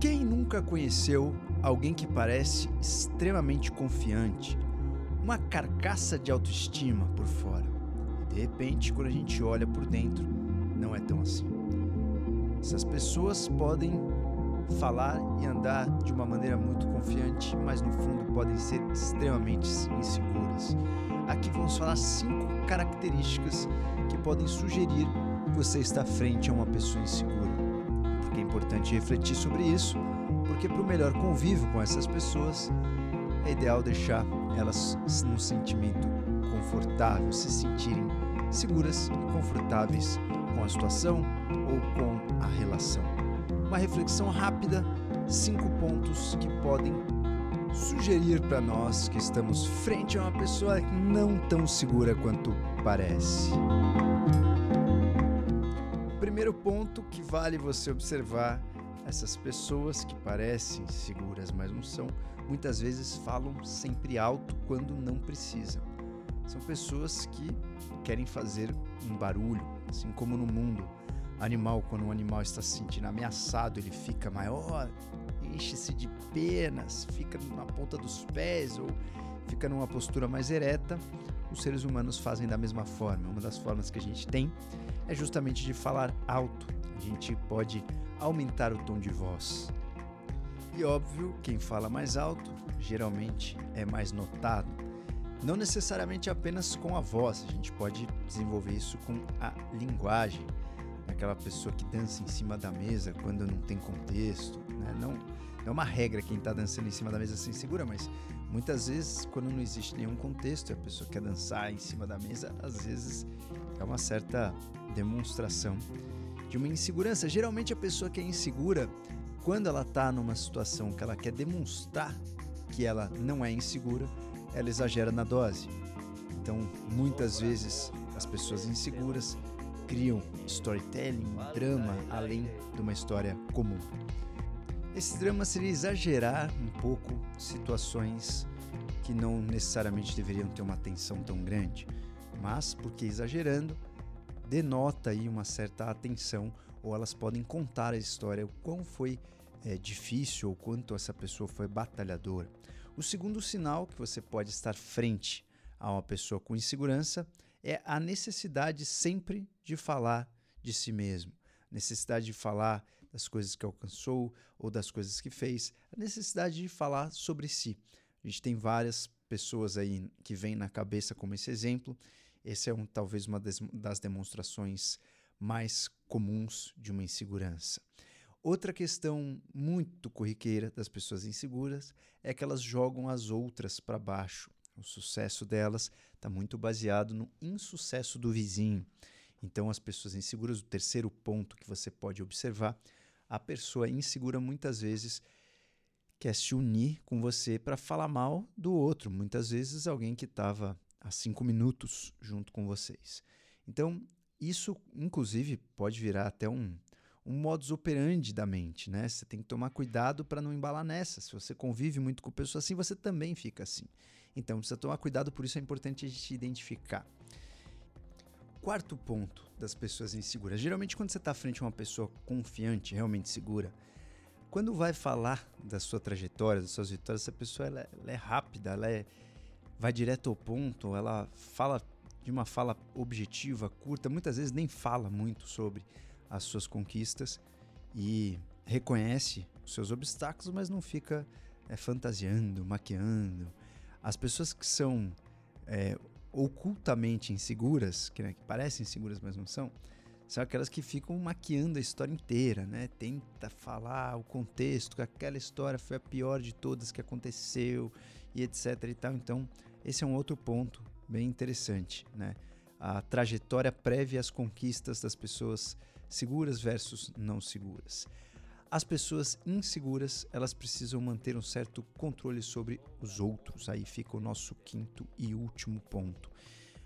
Quem nunca conheceu alguém que parece extremamente confiante, uma carcaça de autoestima por fora, e de repente, quando a gente olha por dentro, não é tão assim? Essas pessoas podem falar e andar de uma maneira muito confiante, mas no fundo podem ser extremamente inseguras. Aqui vamos falar cinco características que podem sugerir que você está frente a uma pessoa insegura. É importante refletir sobre isso, porque para o melhor convívio com essas pessoas é ideal deixar elas num sentimento confortável, se sentirem seguras e confortáveis com a situação ou com a relação. Uma reflexão rápida, cinco pontos que podem sugerir para nós que estamos frente a uma pessoa não tão segura quanto parece. Primeiro ponto que vale você observar essas pessoas que parecem seguras, mas não são, muitas vezes falam sempre alto quando não precisam. São pessoas que querem fazer um barulho, assim como no mundo animal, quando um animal está se sentindo ameaçado, ele fica maior, enche-se de penas, fica na ponta dos pés ou fica numa postura mais ereta, os seres humanos fazem da mesma forma. Uma das formas que a gente tem é justamente de falar alto. A gente pode aumentar o tom de voz. E óbvio, quem fala mais alto geralmente é mais notado. Não necessariamente apenas com a voz, a gente pode desenvolver isso com a linguagem. Aquela pessoa que dança em cima da mesa quando não tem contexto, né? não, não é uma regra quem está dançando em cima da mesa sem segura, mas muitas vezes, quando não existe nenhum contexto a pessoa quer dançar em cima da mesa, às vezes é uma certa demonstração de uma insegurança. Geralmente, a pessoa que é insegura, quando ela está numa situação que ela quer demonstrar que ela não é insegura, ela exagera na dose. Então, muitas vezes, as pessoas inseguras criam storytelling, drama, além de uma história comum. Esse drama seria exagerar um pouco situações que não necessariamente deveriam ter uma atenção tão grande, mas porque exagerando denota aí uma certa atenção ou elas podem contar a história o quão foi é, difícil ou quanto essa pessoa foi batalhadora. O segundo sinal que você pode estar frente a uma pessoa com insegurança é a necessidade sempre de falar de si mesmo necessidade de falar das coisas que alcançou ou das coisas que fez, a necessidade de falar sobre si. A gente tem várias pessoas aí que vêm na cabeça como esse exemplo. Esse é um, talvez uma das demonstrações mais comuns de uma insegurança. Outra questão muito corriqueira das pessoas inseguras é que elas jogam as outras para baixo. O sucesso delas está muito baseado no insucesso do vizinho. Então, as pessoas inseguras, o terceiro ponto que você pode observar, a pessoa insegura muitas vezes quer se unir com você para falar mal do outro. Muitas vezes alguém que estava há cinco minutos junto com vocês. Então, isso, inclusive, pode virar até um, um modus operandi da mente, né? Você tem que tomar cuidado para não embalar nessa. Se você convive muito com pessoas assim, você também fica assim. Então, precisa tomar cuidado, por isso é importante a gente identificar. Quarto ponto das pessoas inseguras. Geralmente, quando você está frente a uma pessoa confiante, realmente segura, quando vai falar da sua trajetória, das suas vitórias, essa pessoa ela, ela é rápida, ela é, vai direto ao ponto, ela fala de uma fala objetiva, curta, muitas vezes nem fala muito sobre as suas conquistas e reconhece os seus obstáculos, mas não fica é, fantasiando, maquiando. As pessoas que são é, ocultamente inseguras, que, né, que parecem inseguras, mas não são, são aquelas que ficam maquiando a história inteira, né? Tenta falar o contexto, que aquela história foi a pior de todas que aconteceu e etc e tal. Então, esse é um outro ponto bem interessante, né? A trajetória prévia às conquistas das pessoas seguras versus não seguras. As pessoas inseguras, elas precisam manter um certo controle sobre os outros. Aí fica o nosso quinto e último ponto.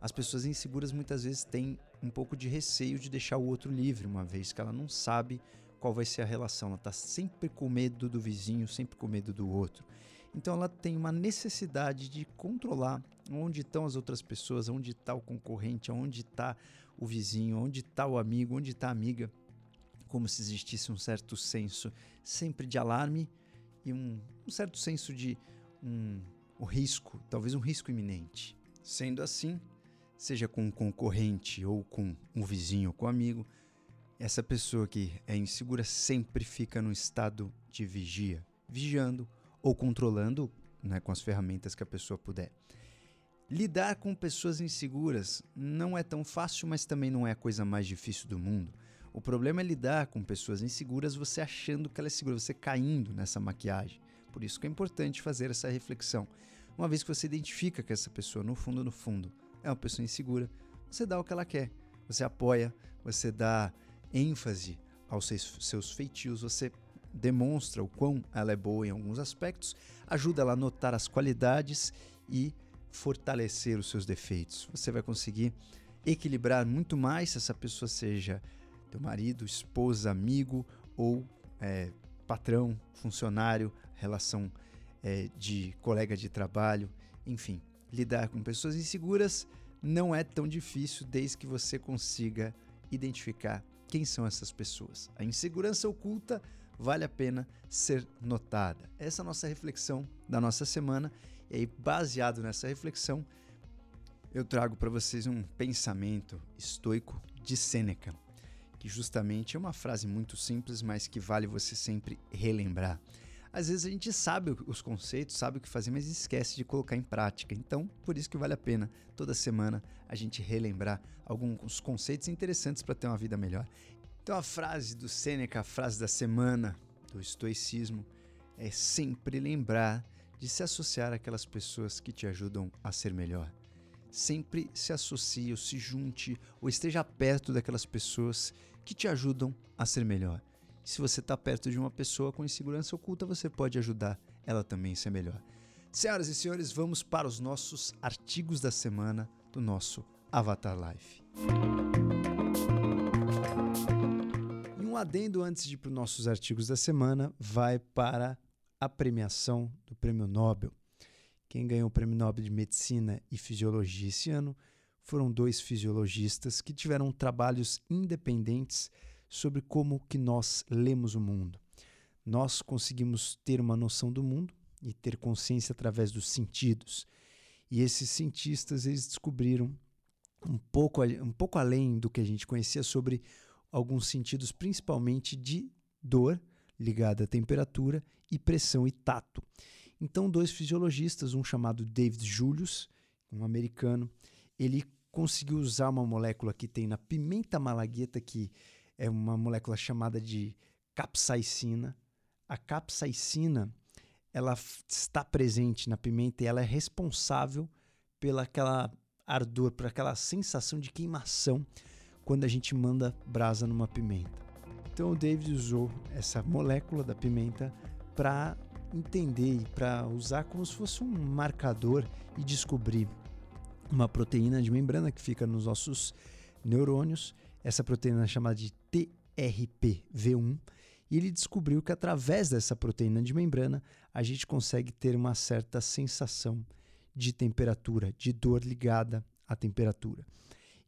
As pessoas inseguras muitas vezes têm um pouco de receio de deixar o outro livre, uma vez que ela não sabe qual vai ser a relação. Ela está sempre com medo do vizinho, sempre com medo do outro. Então ela tem uma necessidade de controlar onde estão as outras pessoas, onde está o concorrente, onde está o vizinho, onde está o amigo, onde está a amiga como se existisse um certo senso sempre de alarme e um, um certo senso de um, um risco, talvez um risco iminente. Sendo assim, seja com um concorrente ou com um vizinho ou com um amigo, essa pessoa que é insegura sempre fica no estado de vigia, vigiando ou controlando né, com as ferramentas que a pessoa puder. Lidar com pessoas inseguras não é tão fácil, mas também não é a coisa mais difícil do mundo. O problema é lidar com pessoas inseguras você achando que ela é segura, você caindo nessa maquiagem. Por isso que é importante fazer essa reflexão. Uma vez que você identifica que essa pessoa, no fundo, no fundo, é uma pessoa insegura, você dá o que ela quer. Você apoia, você dá ênfase aos seus feitios, você demonstra o quão ela é boa em alguns aspectos, ajuda ela a notar as qualidades e fortalecer os seus defeitos. Você vai conseguir equilibrar muito mais se essa pessoa seja teu marido, esposa, amigo ou é, patrão, funcionário, relação é, de colega de trabalho, enfim. Lidar com pessoas inseguras não é tão difícil desde que você consiga identificar quem são essas pessoas. A insegurança oculta vale a pena ser notada. Essa é a nossa reflexão da nossa semana. E aí, baseado nessa reflexão, eu trago para vocês um pensamento estoico de Sêneca, que justamente é uma frase muito simples, mas que vale você sempre relembrar. Às vezes a gente sabe os conceitos, sabe o que fazer, mas esquece de colocar em prática. Então, por isso que vale a pena toda semana a gente relembrar alguns conceitos interessantes para ter uma vida melhor. Então a frase do Sêneca, a frase da semana do estoicismo, é sempre lembrar de se associar àquelas pessoas que te ajudam a ser melhor. Sempre se associe ou se junte ou esteja perto daquelas pessoas que te ajudam a ser melhor. E se você está perto de uma pessoa com insegurança oculta, você pode ajudar ela também a ser melhor. Senhoras e senhores, vamos para os nossos artigos da semana do nosso Avatar Life. um adendo antes de ir para os nossos artigos da semana, vai para a premiação do Prêmio Nobel. Quem ganhou o Prêmio Nobel de Medicina e Fisiologia esse ano foram dois fisiologistas que tiveram trabalhos independentes sobre como que nós lemos o mundo. Nós conseguimos ter uma noção do mundo e ter consciência através dos sentidos. E esses cientistas eles descobriram um pouco, um pouco além do que a gente conhecia sobre alguns sentidos, principalmente de dor ligada à temperatura e pressão e tato. Então, dois fisiologistas, um chamado David Julius, um americano, ele conseguiu usar uma molécula que tem na pimenta malagueta, que é uma molécula chamada de capsaicina. A capsaicina, ela está presente na pimenta e ela é responsável pela aquela ardor, por aquela sensação de queimação quando a gente manda brasa numa pimenta. Então o David usou essa molécula da pimenta para entender e para usar como se fosse um marcador e descobrir uma proteína de membrana que fica nos nossos neurônios. Essa proteína é chamada de TRPV1 e ele descobriu que através dessa proteína de membrana a gente consegue ter uma certa sensação de temperatura, de dor ligada à temperatura.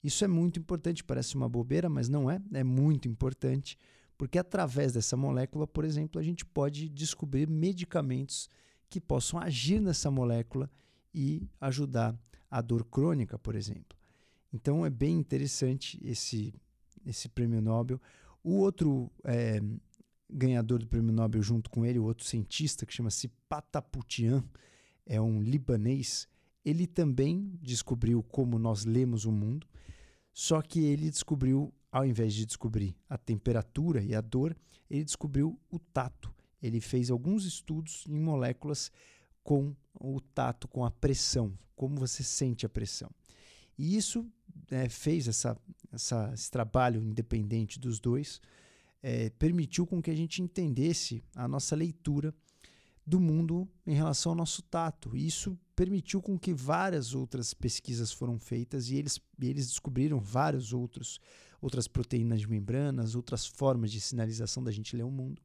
Isso é muito importante, parece uma bobeira, mas não é, é muito importante, porque através dessa molécula, por exemplo, a gente pode descobrir medicamentos que possam agir nessa molécula e ajudar a dor crônica, por exemplo. Então é bem interessante esse, esse prêmio Nobel. O outro é, ganhador do prêmio Nobel, junto com ele, o outro cientista, que chama-se Pataputian, é um libanês, ele também descobriu como nós lemos o mundo só que ele descobriu, ao invés de descobrir a temperatura e a dor, ele descobriu o tato. Ele fez alguns estudos em moléculas com o tato, com a pressão, como você sente a pressão. E isso é, fez essa, essa, esse trabalho independente dos dois, é, permitiu com que a gente entendesse a nossa leitura do mundo em relação ao nosso tato. E isso permitiu com que várias outras pesquisas foram feitas e eles, eles descobriram vários outros outras proteínas de membranas, outras formas de sinalização da gente ler o mundo.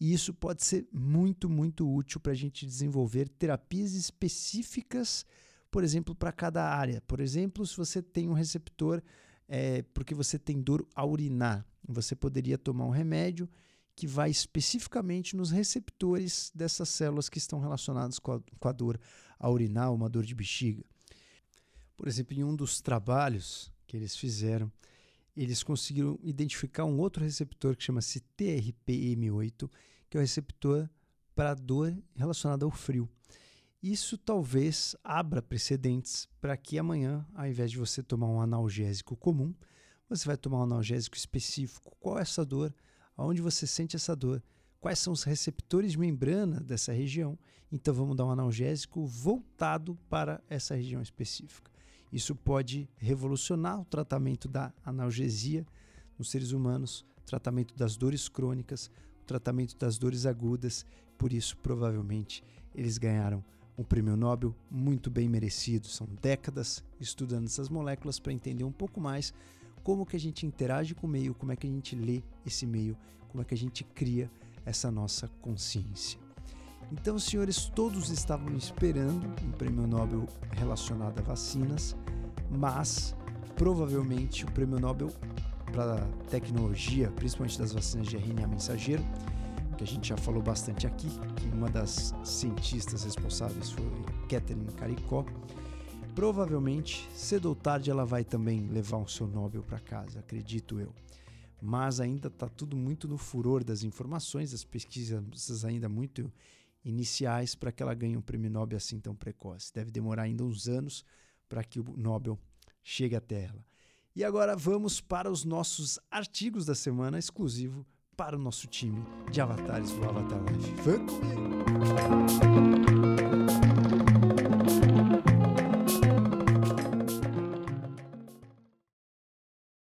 E isso pode ser muito, muito útil para a gente desenvolver terapias específicas, por exemplo, para cada área. Por exemplo, se você tem um receptor é porque você tem dor a urinar. Você poderia tomar um remédio que vai especificamente nos receptores dessas células que estão relacionadas com a, com a dor a urinar, uma dor de bexiga. Por exemplo, em um dos trabalhos que eles fizeram, eles conseguiram identificar um outro receptor que chama-se TRPM8, que é o receptor para dor relacionada ao frio. Isso talvez abra precedentes para que amanhã, ao invés de você tomar um analgésico comum, você vai tomar um analgésico específico. Qual é essa dor? Aonde você sente essa dor? Quais são os receptores de membrana dessa região? Então vamos dar um analgésico voltado para essa região específica. Isso pode revolucionar o tratamento da analgesia nos seres humanos, tratamento das dores crônicas, o tratamento das dores agudas. Por isso, provavelmente, eles ganharam um prêmio Nobel muito bem merecido. São décadas estudando essas moléculas para entender um pouco mais como que a gente interage com o meio, como é que a gente lê esse meio, como é que a gente cria essa nossa consciência. Então, senhores, todos estavam esperando um prêmio Nobel relacionado a vacinas, mas provavelmente o prêmio Nobel para tecnologia, principalmente das vacinas de RNA mensageiro, que a gente já falou bastante aqui, que uma das cientistas responsáveis foi Catherine Caricó. Provavelmente, cedo ou tarde, ela vai também levar o seu Nobel para casa, acredito eu. Mas ainda está tudo muito no furor das informações, as pesquisas ainda muito iniciais para que ela ganhe um prêmio Nobel assim tão precoce. Deve demorar ainda uns anos para que o Nobel chegue até ela. E agora vamos para os nossos artigos da semana exclusivo para o nosso time de avatares do Avatar Life. Vamos!